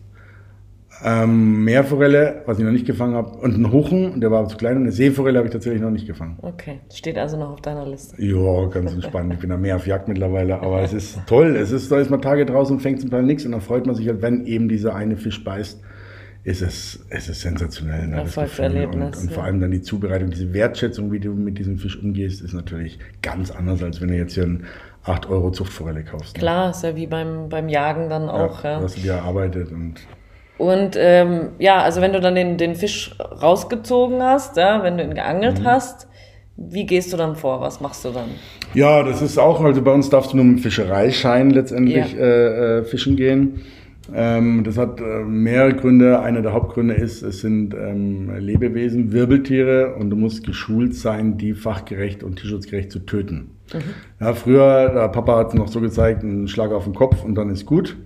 ähm, Meerforelle, was ich noch nicht gefangen habe, und einen Huchen, der war aber zu klein, und eine Seeforelle habe ich tatsächlich noch nicht gefangen. Okay, steht also noch auf deiner Liste. Ja, ganz entspannt. Ich bin da mehr auf Jagd mittlerweile, aber es ist toll. Es ist, da ist man Tage draußen und fängt zum Teil nichts und dann freut man sich halt, wenn eben dieser eine Fisch beißt ist es, es ist sensationell. Ne, Erfolgserlebnis. Und, und ja. vor allem dann die Zubereitung, diese Wertschätzung, wie du mit diesem Fisch umgehst, ist natürlich ganz anders, als wenn du jetzt hier einen 8 Euro Zuchtforelle kaufst. Ne? Klar, ist ja wie beim, beim Jagen dann auch. Ja, ja. Was du dir erarbeitet und und ähm, ja, also wenn du dann den, den Fisch rausgezogen hast, ja, wenn du ihn geangelt mhm. hast, wie gehst du dann vor? Was machst du dann? Ja, das ist auch, also bei uns darfst du nur mit Fischereischein letztendlich ja. äh, äh, fischen gehen. Ähm, das hat äh, mehrere Gründe. Einer der Hauptgründe ist, es sind ähm, Lebewesen, Wirbeltiere und du musst geschult sein, die fachgerecht und tierschutzgerecht zu töten. Mhm. Ja, früher, der Papa hat es noch so gezeigt, einen Schlag auf den Kopf und dann ist gut.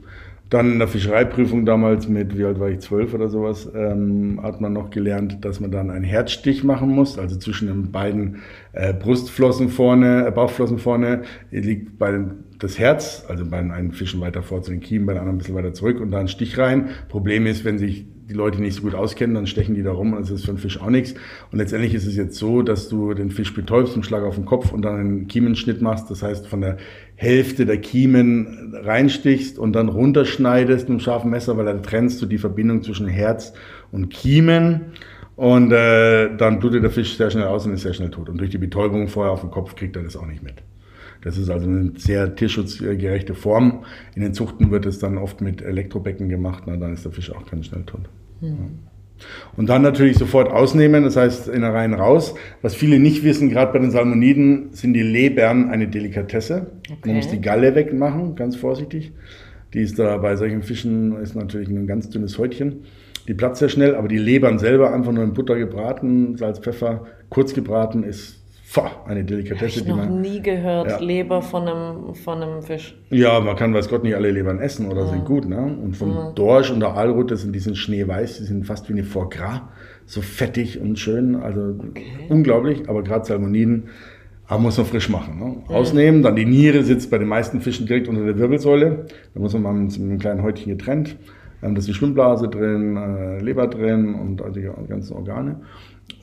Dann in der Fischereiprüfung damals mit, wie alt war ich, zwölf oder sowas, ähm, hat man noch gelernt, dass man dann einen Herzstich machen muss. Also zwischen den beiden äh, Brustflossen vorne, äh, Bauchflossen vorne liegt bei den, das Herz, also bei einem Fischen weiter vor zu den Kiemen, bei den anderen ein bisschen weiter zurück und da ein Stich rein. Problem ist, wenn sich die Leute nicht so gut auskennen, dann stechen die da rum und das ist für einen Fisch auch nichts. Und letztendlich ist es jetzt so, dass du den Fisch betäubst, einen Schlag auf den Kopf und dann einen Kiemenschnitt machst. Das heißt, von der Hälfte der Kiemen reinstichst und dann runterschneidest mit einem scharfen Messer, weil dann trennst du die Verbindung zwischen Herz und Kiemen. Und äh, dann blutet der Fisch sehr schnell aus und ist sehr schnell tot. Und durch die Betäubung vorher auf den Kopf kriegt er das auch nicht mit. Das ist also eine sehr tierschutzgerechte Form. In den Zuchten wird es dann oft mit Elektrobecken gemacht, na, dann ist der Fisch auch ganz schnell tot. Mhm. Ja. Und dann natürlich sofort ausnehmen, das heißt in der Reihen raus. Was viele nicht wissen, gerade bei den Salmoniden, sind die Lebern eine Delikatesse. Okay. Man muss die Galle wegmachen, ganz vorsichtig. Die ist da bei solchen Fischen, ist natürlich ein ganz dünnes Häutchen. Die platzt sehr schnell, aber die Lebern selber einfach nur in Butter gebraten, Salz, Pfeffer, kurz gebraten, ist eine Delikatesse, ich die man. noch nie gehört, ja. Leber von einem, von einem Fisch. Ja, man kann, weiß Gott, nicht alle Lebern essen oder ja. sind gut, ne? Und vom ja. Dorsch und der Aalrute sind die sind schneeweiß, die sind fast wie eine Foie Gras, so fettig und schön, also okay. unglaublich, aber gerade Salmoniden Aber muss man frisch machen. Ne? Rausnehmen, dann die Niere sitzt bei den meisten Fischen direkt unter der Wirbelsäule. Da muss man mal mit einem kleinen Häutchen getrennt. Dann ist die Schwimmblase drin, äh, Leber drin und all die ganzen Organe.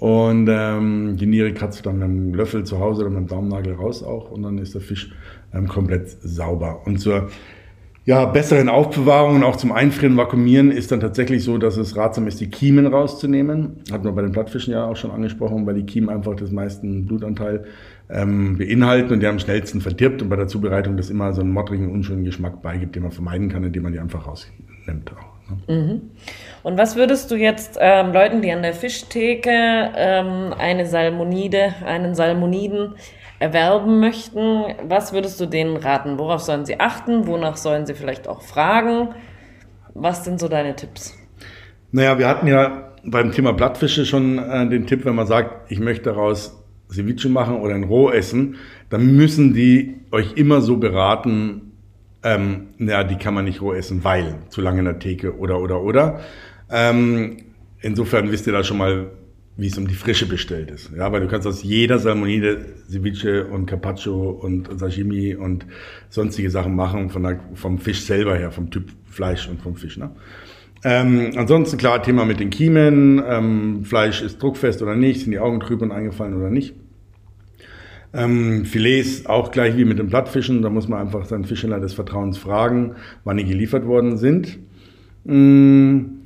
Und ähm, die Niere kratzt dann mit einem Löffel zu Hause oder mit dem Daumennagel raus auch und dann ist der Fisch ähm, komplett sauber. Und zur ja, besseren Aufbewahrung und auch zum Einfrieren, Vakuumieren ist dann tatsächlich so, dass es ratsam ist, die Kiemen rauszunehmen. Hatten wir bei den Plattfischen ja auch schon angesprochen, weil die Kiemen einfach das meisten Blutanteil ähm, beinhalten und der am schnellsten verdirbt und bei der Zubereitung das immer so einen modrigen, unschönen Geschmack beigibt, den man vermeiden kann, indem man die einfach rausnimmt. Auch, ne? mhm. Und was würdest du jetzt ähm, Leuten, die an der Fischtheke ähm, eine Salmonide, einen Salmoniden erwerben möchten, was würdest du denen raten? Worauf sollen sie achten? Wonach sollen sie vielleicht auch fragen? Was sind so deine Tipps? Naja, wir hatten ja beim Thema Blattfische schon äh, den Tipp, wenn man sagt, ich möchte daraus Ceviche machen oder ein Roh essen, dann müssen die euch immer so beraten, ähm, na, die kann man nicht roh essen, weil zu lange in der Theke oder, oder, oder. Ähm, insofern wisst ihr da schon mal, wie es um die Frische bestellt ist. Ja, weil du kannst aus jeder Salmonide Ceviche und Carpaccio und Sashimi und sonstige Sachen machen von der, vom Fisch selber her, vom Typ Fleisch und vom Fisch. Ne? Ähm, ansonsten klar Thema mit den Kiemen. Ähm, Fleisch ist druckfest oder nicht, sind die Augen trüb und eingefallen oder nicht. Ähm, Filets auch gleich wie mit den Plattfischen. Da muss man einfach seinen Fischhändler des Vertrauens fragen, wann die geliefert worden sind. Mm,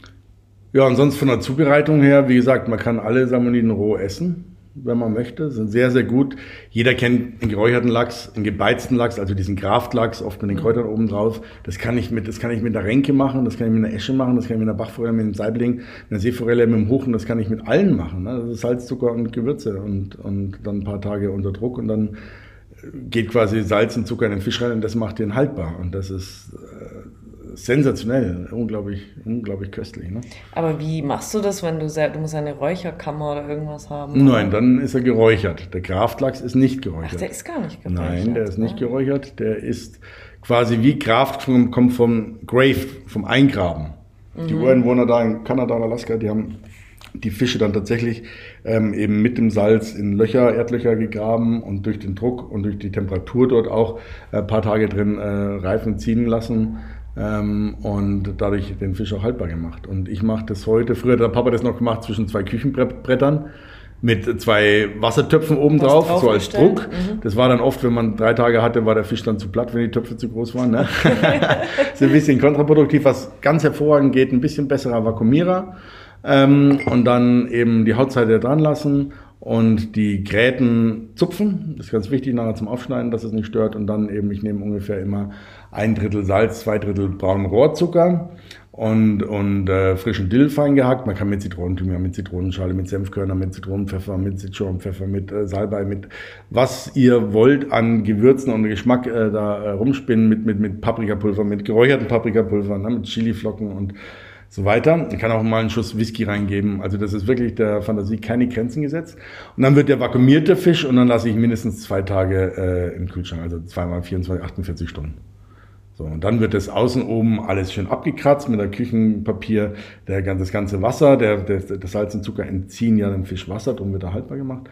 ja, und sonst von der Zubereitung her, wie gesagt, man kann alle Salmoniden roh essen, wenn man möchte. Sind sehr, sehr gut. Jeder kennt einen geräucherten Lachs, einen gebeizten Lachs, also diesen Graftlachs, oft mit den Kräutern oben drauf. Das kann ich mit, das kann ich mit einer Renke machen, das kann ich mit einer Esche machen, das kann ich mit einer Bachforelle, mit einem Saibling, mit einer Seeforelle, mit einem Huchen, das kann ich mit allen machen. Ne? Das ist Salz, Zucker und Gewürze und, und dann ein paar Tage unter Druck und dann geht quasi Salz und Zucker in den Fisch rein und das macht den haltbar. Und das ist äh, sensationell, unglaublich, unglaublich köstlich. Ne? Aber wie machst du das, wenn du sehr, du musst eine Räucherkammer oder irgendwas haben? Nein, dann ist er geräuchert. Der Kraftlachs ist nicht geräuchert. Ach, der ist gar nicht geräuchert. Nein, der ist nicht geräuchert. Der ist quasi wie Kraft kommt vom Grave, vom Eingraben. Mhm. Die Ureinwohner da in Kanada und Alaska, die haben die Fische dann tatsächlich ähm, eben mit dem Salz in Löcher, Erdlöcher gegraben und durch den Druck und durch die Temperatur dort auch ein äh, paar Tage drin äh, reifen ziehen lassen ähm, und dadurch den Fisch auch haltbar gemacht. Und ich mache das heute, früher hat der Papa das noch gemacht zwischen zwei Küchenbrettern mit zwei Wassertöpfen oben drauf, so als Druck. Mhm. Das war dann oft, wenn man drei Tage hatte, war der Fisch dann zu platt, wenn die Töpfe zu groß waren. Ne? ist ein bisschen kontraproduktiv, was ganz hervorragend geht, ein bisschen besserer Vakuumierer. Ähm, und dann eben die Hautseite dran lassen und die Gräten zupfen. Das ist ganz wichtig nachher zum Aufschneiden, dass es nicht stört. Und dann eben, ich nehme ungefähr immer ein Drittel Salz, zwei Drittel braunen Rohrzucker und, und äh, frischen Dill fein gehackt. Man kann mit Zitronenthymian, mit Zitronenschale, mit Senfkörner, mit Zitronenpfeffer, mit Zitronenpfeffer, mit äh, Salbei, mit was ihr wollt an Gewürzen und Geschmack äh, da äh, rumspinnen, mit, mit, mit Paprikapulver, mit geräucherten Paprikapulver, ne, mit Chiliflocken und so weiter. Ich kann auch mal einen Schuss Whisky reingeben. Also das ist wirklich der Fantasie keine Grenzen gesetzt. Und dann wird der vakuumierte Fisch und dann lasse ich mindestens zwei Tage äh, im Kühlschrank, also zweimal 24, 48 Stunden. So, und dann wird das außen oben alles schön abgekratzt mit der Küchenpapier, der, das ganze Wasser, der, der, das Salz und Zucker entziehen ja dem Fisch Wasser, darum wird er haltbar gemacht,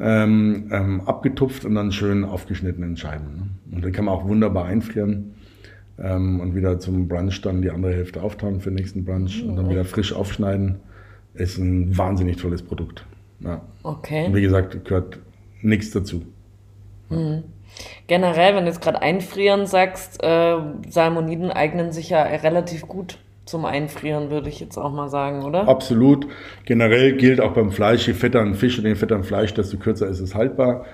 ähm, ähm, abgetupft und dann schön aufgeschnitten in Scheiben. Ne? Und dann kann man auch wunderbar einfrieren ähm, und wieder zum Brunch dann die andere Hälfte auftauen für den nächsten Brunch und dann wieder frisch aufschneiden. Ist ein wahnsinnig tolles Produkt. Ja. Okay. Und wie gesagt, gehört nichts dazu. Mhm. Generell, wenn du jetzt gerade einfrieren sagst, äh, Salmoniden eignen sich ja relativ gut zum Einfrieren, würde ich jetzt auch mal sagen, oder? Absolut. Generell gilt auch beim Fleisch, je fetter ein Fisch und je fetter ein Fleisch, desto kürzer ist es haltbar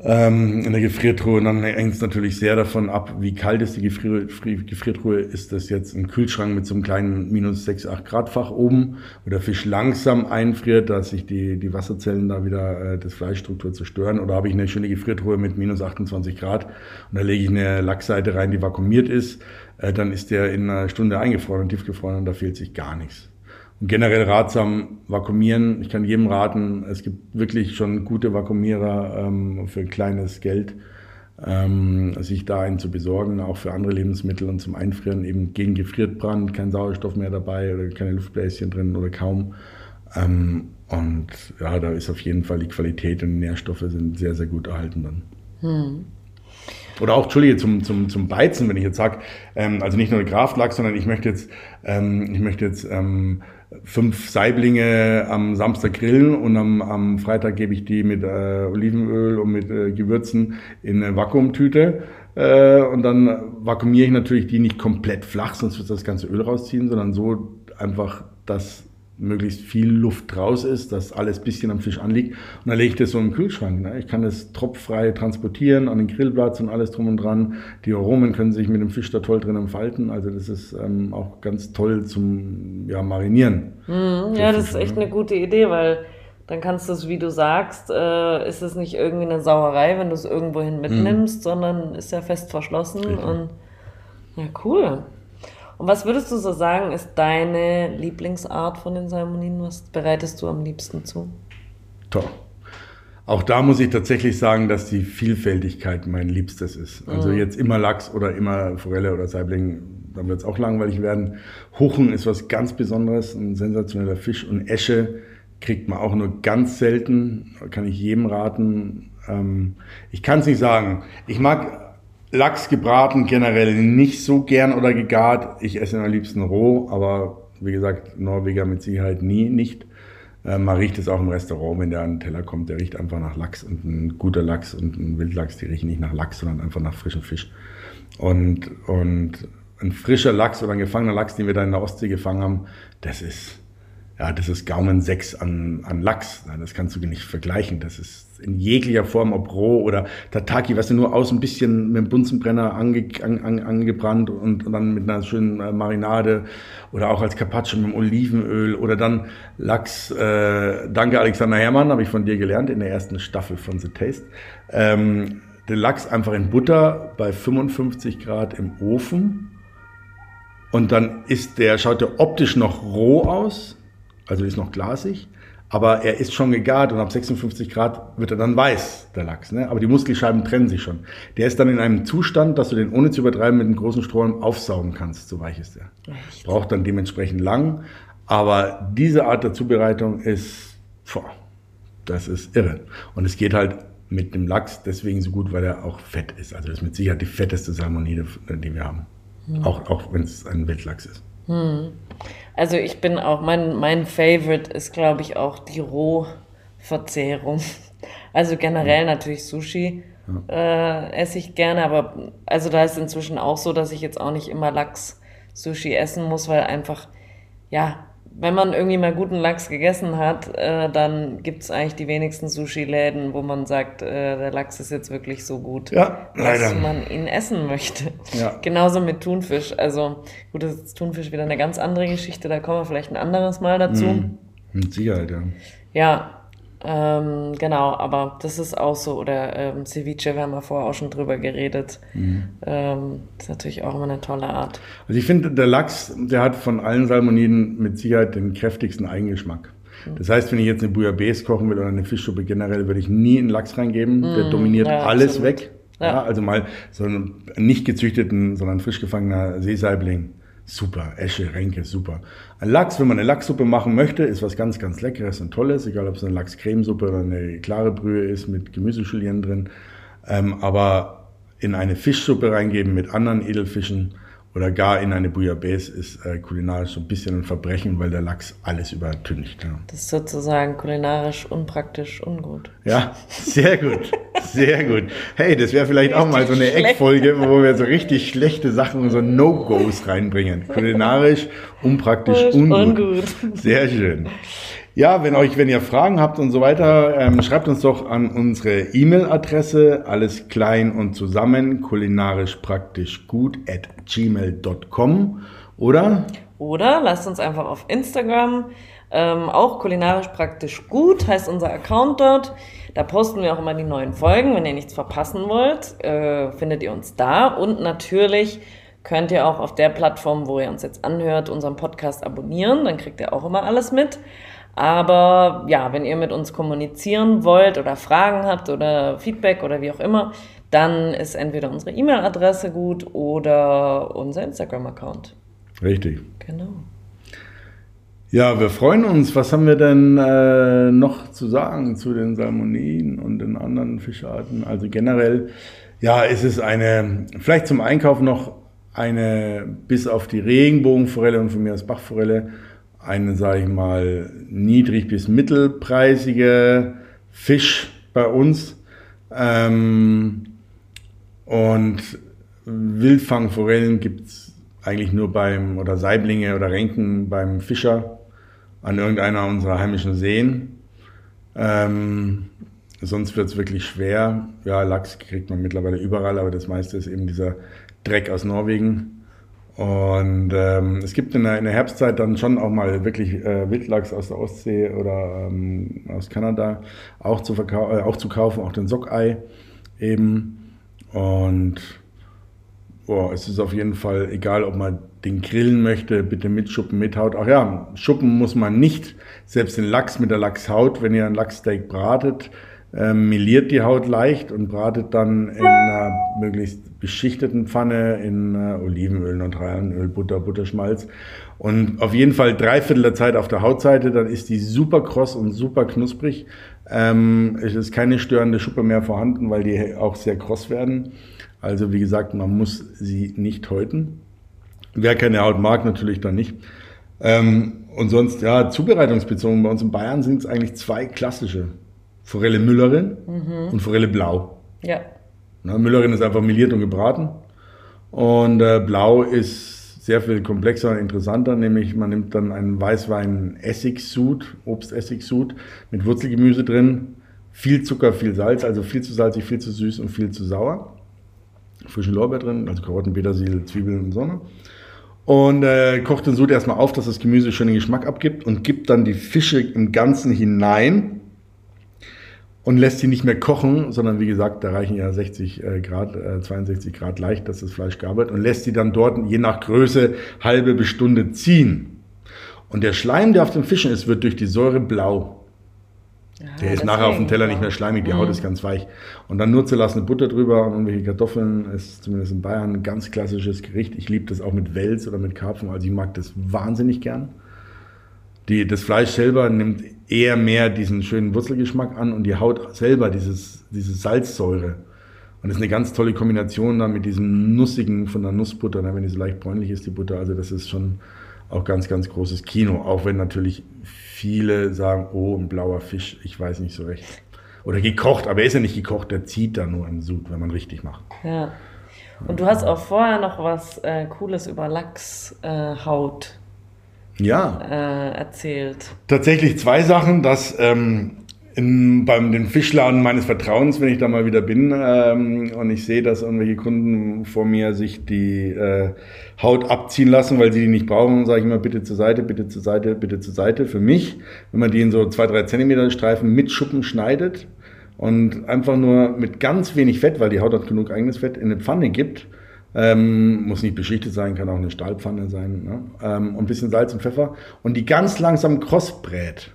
ähm, in der Gefriertruhe. Und dann hängt es natürlich sehr davon ab, wie kalt ist die Gefrier Gefriertruhe. Ist das jetzt ein Kühlschrank mit so einem kleinen minus 6, 8 Grad Fach oben, wo der Fisch langsam einfriert, dass sich die, die Wasserzellen da wieder äh, das Fleischstruktur zerstören? Oder habe ich eine schöne Gefriertruhe mit minus 28 Grad und da lege ich eine Lachsseite rein, die vakuumiert ist, äh, dann ist der in einer Stunde eingefroren und tiefgefroren und da fehlt sich gar nichts generell ratsam vakuumieren. Ich kann jedem raten, es gibt wirklich schon gute Vakuumierer ähm, für kleines Geld, ähm, sich da einen zu besorgen, auch für andere Lebensmittel und zum Einfrieren eben gegen Gefriertbrand, kein Sauerstoff mehr dabei oder keine Luftbläschen drin oder kaum. Ähm, Und ja, da ist auf jeden Fall die Qualität und die Nährstoffe sind sehr, sehr gut erhalten dann. Hm. Oder auch, Entschuldige, zum, zum, zum Beizen, wenn ich jetzt sage, ähm, also nicht nur Kraftlachs, sondern ich möchte jetzt, ähm, ich möchte jetzt ähm, fünf Saiblinge am Samstag grillen und am, am Freitag gebe ich die mit äh, Olivenöl und mit äh, Gewürzen in eine Vakuumtüte. Äh, und dann vakuumiere ich natürlich die nicht komplett flach, sonst wird das ganze Öl rausziehen, sondern so einfach, dass möglichst viel Luft raus ist, dass alles bisschen am Fisch anliegt. Und dann lege ich das so im Kühlschrank. Ne? Ich kann das tropffrei transportieren an den Grillplatz und alles drum und dran. Die Aromen können sich mit dem Fisch da toll drin entfalten. Also das ist ähm, auch ganz toll zum ja, Marinieren. Mm, ja, das ist echt ne? eine gute Idee, weil dann kannst du es, wie du sagst, äh, ist es nicht irgendwie eine Sauerei, wenn du es irgendwohin mitnimmst, mm. sondern ist ja fest verschlossen. Richtig. Und ja, cool. Und was würdest du so sagen, ist deine Lieblingsart von den Salmoniden? Was bereitest du am liebsten zu? Toll. Auch da muss ich tatsächlich sagen, dass die Vielfältigkeit mein Liebstes ist. Also mhm. jetzt immer Lachs oder immer Forelle oder Saibling, dann wird es auch langweilig werden. Huchen ist was ganz Besonderes, ein sensationeller Fisch. Und Esche kriegt man auch nur ganz selten, kann ich jedem raten. Ähm, ich kann es nicht sagen. Ich mag Lachs gebraten generell nicht so gern oder gegart. Ich esse ihn am liebsten roh, aber wie gesagt, Norweger mit Sicherheit nie nicht. Äh, man riecht es auch im Restaurant, wenn der an den Teller kommt. Der riecht einfach nach Lachs und ein guter Lachs und ein Wildlachs, die riechen nicht nach Lachs, sondern einfach nach frischem Fisch. Und, und ein frischer Lachs oder ein gefangener Lachs, den wir da in der Ostsee gefangen haben, das ist, ja, das ist Gaumen 6 an, an Lachs. Das kannst du nicht vergleichen. Das ist in jeglicher Form, ob roh oder Tataki, was du nur aus ein bisschen mit dem Bunsenbrenner ange, an, an, angebrannt und, und, dann mit einer schönen äh, Marinade oder auch als Carpaccio mit dem Olivenöl oder dann Lachs. Äh, danke Alexander Herrmann, habe ich von dir gelernt in der ersten Staffel von The Taste. Ähm, den Lachs einfach in Butter bei 55 Grad im Ofen und dann ist der, schaut der optisch noch roh aus, also ist noch glasig aber er ist schon gegart und ab 56 Grad wird er dann weiß, der Lachs. Ne? Aber die Muskelscheiben trennen sich schon. Der ist dann in einem Zustand, dass du den ohne zu übertreiben mit einem großen Strohhalm aufsaugen kannst. So weich ist er. Echt? Braucht dann dementsprechend lang. Aber diese Art der Zubereitung ist, boah, das ist irre. Und es geht halt mit dem Lachs deswegen so gut, weil er auch fett ist. Also das ist mit Sicherheit die fetteste Salmonide, die wir haben. Mhm. Auch, auch wenn es ein Wildlachs ist. Mhm. Also ich bin auch, mein, mein Favorite ist, glaube ich, auch die Rohverzehrung. Also generell natürlich Sushi äh, esse ich gerne, aber also da ist inzwischen auch so, dass ich jetzt auch nicht immer Lachs-Sushi essen muss, weil einfach, ja, wenn man irgendwie mal guten Lachs gegessen hat, äh, dann gibt es eigentlich die wenigsten Sushi-Läden, wo man sagt, äh, der Lachs ist jetzt wirklich so gut, ja, dass man ihn essen möchte. Ja. Genauso mit Thunfisch. Also gut, das ist Thunfisch wieder eine ganz andere Geschichte, da kommen wir vielleicht ein anderes Mal dazu. Mhm. Mit Sicherheit, ja. Ja, ähm, genau, aber das ist auch so. Oder ähm, Ceviche, wir haben ja vorher auch schon drüber geredet. Mhm. Ähm, ist natürlich auch immer eine tolle Art. Also ich finde, der Lachs, der hat von allen Salmoniden mit Sicherheit den kräftigsten Eigengeschmack. Mhm. Das heißt, wenn ich jetzt eine Bouillabaisse kochen will oder eine Fischsuppe generell, würde ich nie einen Lachs reingeben. Der mhm. dominiert ja, alles absolut. weg. Ja. ja. also mal so einen nicht gezüchteten, sondern frisch gefangener Seesaibling super. Esche, Renke, super. Ein Lachs, wenn man eine Lachssuppe machen möchte, ist was ganz, ganz Leckeres und Tolles, egal ob es eine Lachscremesuppe oder eine klare Brühe ist mit Gemüseschulien drin. Ähm, aber in eine Fischsuppe reingeben mit anderen Edelfischen oder gar in eine Bouillabaisse ist äh, kulinarisch so ein bisschen ein Verbrechen, weil der Lachs alles übertüncht. Ja. Das ist sozusagen kulinarisch unpraktisch ungut. Ja, sehr gut. Sehr gut. Hey, das wäre vielleicht richtig auch mal so eine Eckfolge, wo wir so richtig schlechte Sachen und so No-Gos reinbringen. Kulinarisch unpraktisch ungut. ungut. Sehr schön. Ja, wenn euch, wenn ihr Fragen habt und so weiter, ähm, schreibt uns doch an unsere E-Mail-Adresse, alles klein und zusammen, kulinarisch praktisch gut at gmail.com oder? Oder lasst uns einfach auf Instagram, ähm, auch kulinarisch praktisch gut, heißt unser Account dort. Da posten wir auch immer die neuen Folgen. Wenn ihr nichts verpassen wollt, äh, findet ihr uns da. Und natürlich könnt ihr auch auf der Plattform, wo ihr uns jetzt anhört, unseren Podcast abonnieren. Dann kriegt ihr auch immer alles mit. Aber ja, wenn ihr mit uns kommunizieren wollt oder Fragen habt oder Feedback oder wie auch immer, dann ist entweder unsere E-Mail-Adresse gut oder unser Instagram-Account. Richtig. Genau. Ja, wir freuen uns. Was haben wir denn äh, noch zu sagen zu den Salmoniden und den anderen Fischarten? Also generell, ja, ist es eine, vielleicht zum Einkauf noch eine, bis auf die Regenbogenforelle und von mir aus Bachforelle, eine, sage ich mal, niedrig bis mittelpreisige Fisch bei uns. Ähm, und Wildfangforellen gibt es eigentlich nur beim, oder Saiblinge oder Renken beim Fischer an irgendeiner unserer heimischen Seen. Ähm, sonst wird es wirklich schwer. Ja, Lachs kriegt man mittlerweile überall, aber das meiste ist eben dieser Dreck aus Norwegen. Und ähm, es gibt in der, in der, Herbstzeit dann schon auch mal wirklich äh, Wildlachs aus der Ostsee oder ähm, aus Kanada auch zu, äh, auch zu kaufen, auch den Sockei eben. Und boah, es ist auf jeden Fall egal, ob man den grillen möchte, bitte mit Schuppen, mit Haut. Ach ja, Schuppen muss man nicht, selbst den Lachs mit der Lachshaut, wenn ihr ein Lachssteak bratet, äh, meliert die Haut leicht und bratet dann in einer möglichst beschichteten Pfanne in äh, Olivenöl, Neutralenöl, Butter, Butterschmalz. Und auf jeden Fall drei Viertel der Zeit auf der Hautseite, dann ist die super kross und super knusprig. Ähm, es ist keine störende Schuppe mehr vorhanden, weil die auch sehr kross werden. Also wie gesagt, man muss sie nicht häuten. Wer keine Haut mag, natürlich dann nicht. Ähm, und sonst, ja, zubereitungsbezogen bei uns in Bayern sind es eigentlich zwei klassische Forelle Müllerin mhm. und Forelle Blau. Ja. Na, Müllerin ist einfach meliert und gebraten. Und äh, Blau ist sehr viel komplexer und interessanter, nämlich man nimmt dann einen Weißwein-Essigsud, Obstessigsud mit Wurzelgemüse drin, viel Zucker, viel Salz, also viel zu salzig, viel zu süß und viel zu sauer. Frischen Lorbeer drin, also Karotten, Petersil, Zwiebeln und Sonne. Und äh, kocht den Sud erstmal auf, dass das Gemüse schön den Geschmack abgibt und gibt dann die Fische im Ganzen hinein und lässt sie nicht mehr kochen, sondern wie gesagt, da reichen ja 60 äh, Grad, äh, 62 Grad leicht, dass das Fleisch gar wird und lässt sie dann dort je nach Größe halbe bis Stunde ziehen. Und der Schleim, der auf den Fischen ist, wird durch die Säure blau. Ja, der ist nachher auf dem Teller nicht mehr schleimig, die mhm. Haut ist ganz weich. Und dann nur zerlassene Butter drüber und irgendwelche Kartoffeln ist zumindest in Bayern ein ganz klassisches Gericht. Ich liebe das auch mit Wels oder mit Karpfen, also ich mag das wahnsinnig gern. Die, das Fleisch selber nimmt eher mehr diesen schönen Wurzelgeschmack an und die Haut selber dieses, diese Salzsäure. Und das ist eine ganz tolle Kombination dann mit diesem Nussigen von der Nussbutter, ne, wenn die so leicht bräunlich ist, die Butter. Also das ist schon auch ganz, ganz großes Kino. Auch wenn natürlich viele sagen, oh, ein blauer Fisch, ich weiß nicht so recht. Oder gekocht, aber er ist ja nicht gekocht, der zieht da nur im Sud, wenn man richtig macht. Ja. Und du hast auch vorher noch was äh, Cooles über Lachshaut ja. äh, erzählt. Tatsächlich zwei Sachen, dass ähm, in, beim den Fischladen meines Vertrauens, wenn ich da mal wieder bin ähm, und ich sehe, dass irgendwelche Kunden vor mir sich die äh, Haut abziehen lassen, weil sie die nicht brauchen, sage ich immer bitte zur Seite, bitte zur Seite, bitte zur Seite. Für mich, wenn man die in so zwei, drei Zentimeter Streifen mit Schuppen schneidet und einfach nur mit ganz wenig Fett, weil die Haut hat genug eigenes Fett, in eine Pfanne gibt, ähm, muss nicht beschichtet sein, kann auch eine Stahlpfanne sein. Ne? Ähm, und ein bisschen Salz und Pfeffer. Und die ganz langsam kross brät.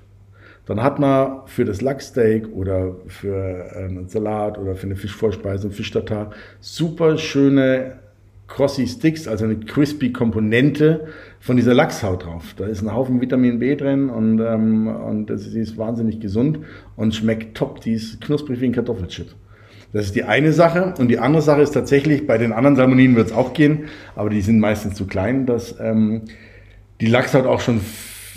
Dann hat man für das Lachsteak oder für äh, einen Salat oder für eine Fischvorspeise, ein Fischtatar super schöne Crossy Sticks, also eine crispy Komponente von dieser Lachshaut drauf. Da ist ein Haufen Vitamin B drin und, ähm, und das ist, ist wahnsinnig gesund und schmeckt top. Die ist knusprig wie ein Kartoffelchip. Das ist die eine Sache. Und die andere Sache ist tatsächlich, bei den anderen Salmoniden wird es auch gehen, aber die sind meistens zu klein, dass ähm, die Lachshaut auch schon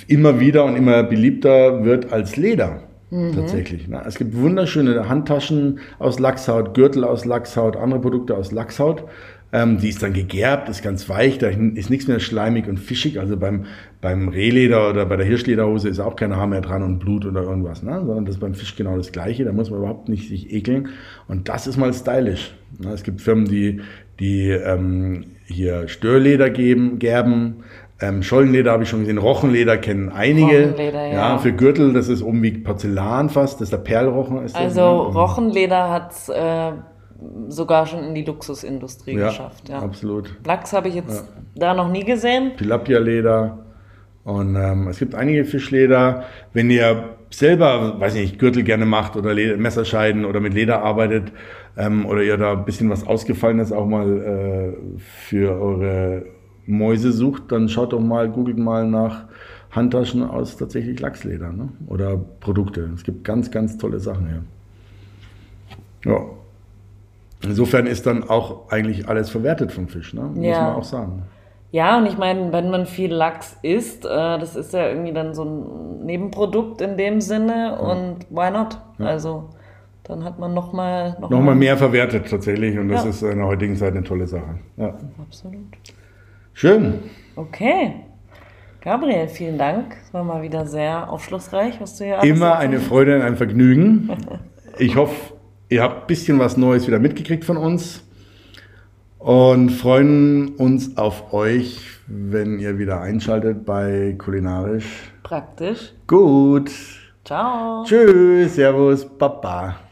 immer wieder und immer beliebter wird als Leder. Mhm. Tatsächlich. Ne? Es gibt wunderschöne Handtaschen aus Lachshaut, Gürtel aus Lachshaut, andere Produkte aus Lachshaut. Ähm, die ist dann gegerbt, ist ganz weich, da ist nichts mehr schleimig und fischig. Also beim, beim Rehleder oder bei der Hirschlederhose ist auch kein Haar mehr dran und Blut oder irgendwas, ne? sondern das ist beim Fisch genau das Gleiche. Da muss man überhaupt nicht sich ekeln. Und das ist mal stylisch. Ne? Es gibt Firmen, die, die ähm, hier Störleder geben, gerben. Ähm, Schollenleder habe ich schon gesehen, Rochenleder kennen einige. Rochenleder, ja. ja. Für Gürtel, das ist oben wie Porzellan fast, das ist der Perlrochen. Ist also das, ne? Rochenleder hat äh, sogar schon in die Luxusindustrie ja, geschafft. Ja, absolut. Lachs habe ich jetzt ja. da noch nie gesehen. Tilapia-Leder. Und ähm, es gibt einige Fischleder. Wenn ihr selber, weiß nicht, Gürtel gerne macht oder Leder, Messerscheiden oder mit Leder arbeitet ähm, oder ihr da ein bisschen was Ausgefallenes auch mal äh, für eure Mäuse sucht, dann schaut doch mal, googelt mal nach Handtaschen aus tatsächlich Lachsleder ne? oder Produkte. Es gibt ganz, ganz tolle Sachen hier. Ja. Insofern ist dann auch eigentlich alles verwertet vom Fisch, ne? muss Ja. man auch sagen. Ja, und ich meine, wenn man viel Lachs isst, äh, das ist ja irgendwie dann so ein Nebenprodukt in dem Sinne und why not? Also dann hat man nochmal noch Nochmal mehr verwertet tatsächlich und das Ja. ist in der heutigen Zeit eine tolle Sache. Ja. Absolut. Schön. Okay. Gabriel, vielen Dank. Es war mal wieder sehr aufschlussreich, was du hier alles Immer eine Freude und ein Vergnügen. Ich hoffe, ihr habt ein bisschen was Neues wieder mitgekriegt von uns und freuen uns auf euch, wenn ihr wieder einschaltet bei Kulinarisch. Praktisch. Gut. Ciao. Tschüss, Servus, Baba.